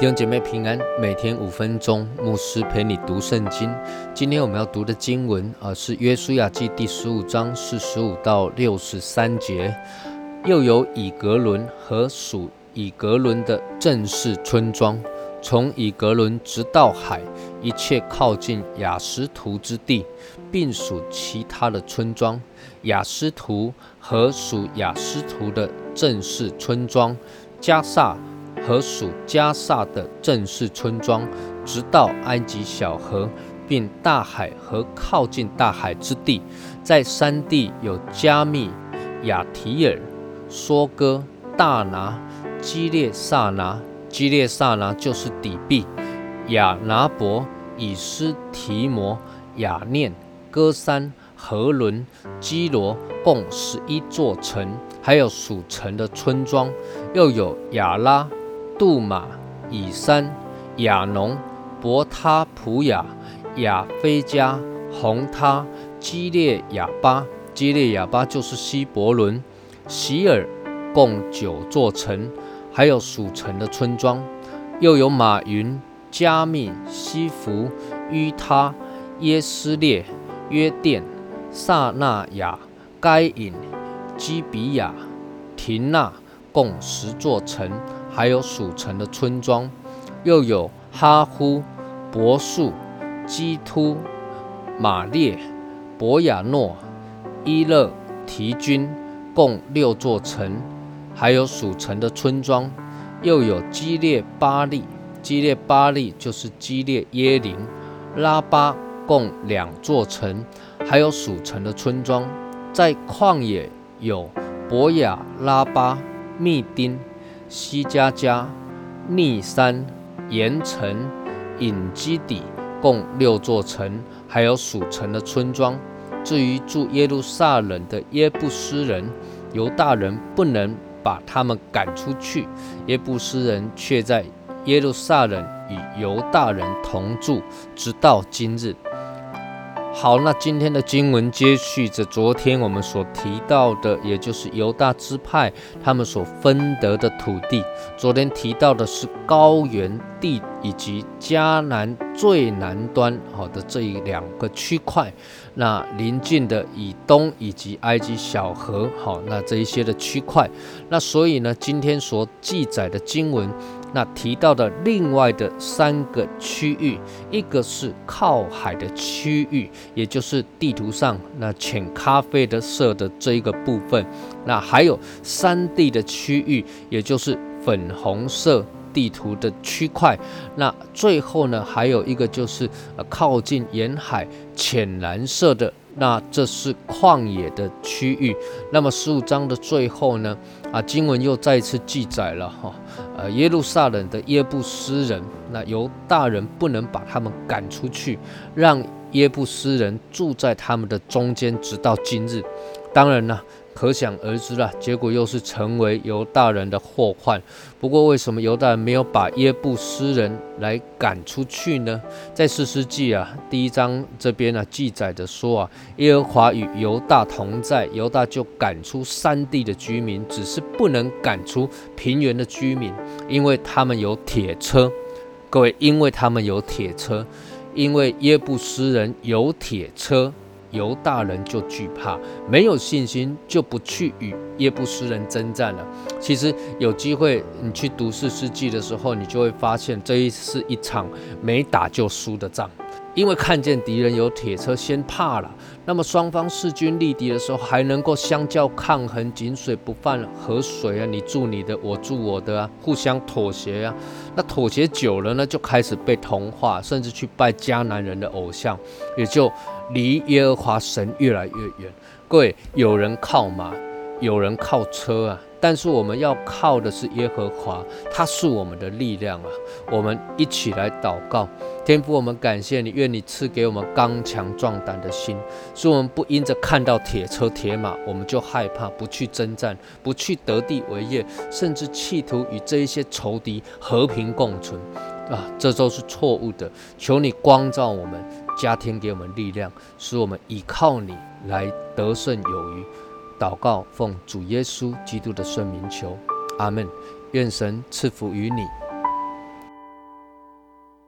弟兄姐妹平安，每天五分钟，牧师陪你读圣经。今天我们要读的经文啊，是约书亚记第十五章四十五到六十三节。又有以格伦和属以格伦的正式村庄，从以格伦直到海，一切靠近雅斯图之地，并属其他的村庄。雅斯图和属雅斯图的正式村庄，加萨。和属加萨的正式村庄，直到埃及小河，并大海和靠近大海之地，在山地有加密、亚提尔、梭哥、大拿、基列萨拿。基列萨拿就是底壁，亚拿伯、以斯提摩、雅念、哥山、和伦、基罗，共十一座城，还有属城的村庄，又有亚拉。杜马、以山、亚农、伯他普雅、亚菲加、红他、基列亚巴，基列亚巴就是希伯伦、希尔，共九座城，还有属城的村庄，又有马云、加密、西弗、于他、耶斯列、约甸、萨那亚、该隐、基比亚、廷纳，共十座城。还有属城的村庄，又有哈呼、伯树、基突、马列、博雅诺、伊勒提军，共六座城，还有属城的村庄，又有基列巴利，基列巴利就是基列耶林、拉巴，共两座城，还有属城的村庄，在旷野有博雅拉巴、密丁。西加加、逆山、盐城、隐基底，共六座城，还有属城的村庄。至于住耶路撒冷的耶布斯人、犹大人，不能把他们赶出去，耶布斯人却在耶路撒冷与犹大人同住，直到今日。好，那今天的经文接续着昨天我们所提到的，也就是犹大支派他们所分得的土地。昨天提到的是高原地以及迦南最南端好的这一两个区块，那邻近的以东以及埃及小河，好，那这一些的区块。那所以呢，今天所记载的经文。那提到的另外的三个区域，一个是靠海的区域，也就是地图上那浅咖啡的色的这一个部分；那还有山地的区域，也就是粉红色地图的区块；那最后呢，还有一个就是呃靠近沿海浅蓝色的。那这是旷野的区域。那么十五章的最后呢？啊，经文又再一次记载了哈，呃，耶路撒冷的耶布斯人，那犹大人不能把他们赶出去，让耶布斯人住在他们的中间，直到今日。当然了。可想而知了，结果又是成为犹大人的祸患。不过，为什么犹大没有把耶布斯人来赶出去呢？在四世纪啊，第一章这边呢记载着说啊，耶和华与犹大同在，犹大就赶出山地的居民，只是不能赶出平原的居民，因为他们有铁车。各位，因为他们有铁车，因为耶布斯人有铁车。犹大人就惧怕，没有信心，就不去与耶布斯人征战了。其实有机会，你去读四世纪的时候，你就会发现，这一是一场没打就输的仗。因为看见敌人有铁车，先怕了。那么双方势均力敌的时候，还能够相较抗衡，井水不犯河水啊！你住你的，我住我的啊，互相妥协啊。那妥协久了呢，就开始被同化，甚至去拜迦南人的偶像，也就离耶和华神越来越远。各位，有人靠马，有人靠车啊。但是我们要靠的是耶和华，他是我们的力量啊！我们一起来祷告，天父，我们感谢你，愿你赐给我们刚强壮胆的心，使我们不因着看到铁车铁马，我们就害怕，不去征战，不去得地为业，甚至企图与这一些仇敌和平共存啊！这都是错误的。求你光照我们，加添给我们力量，使我们依靠你来得胜有余。祷告，奉主耶稣基督的圣名求，阿门。愿神赐福于你。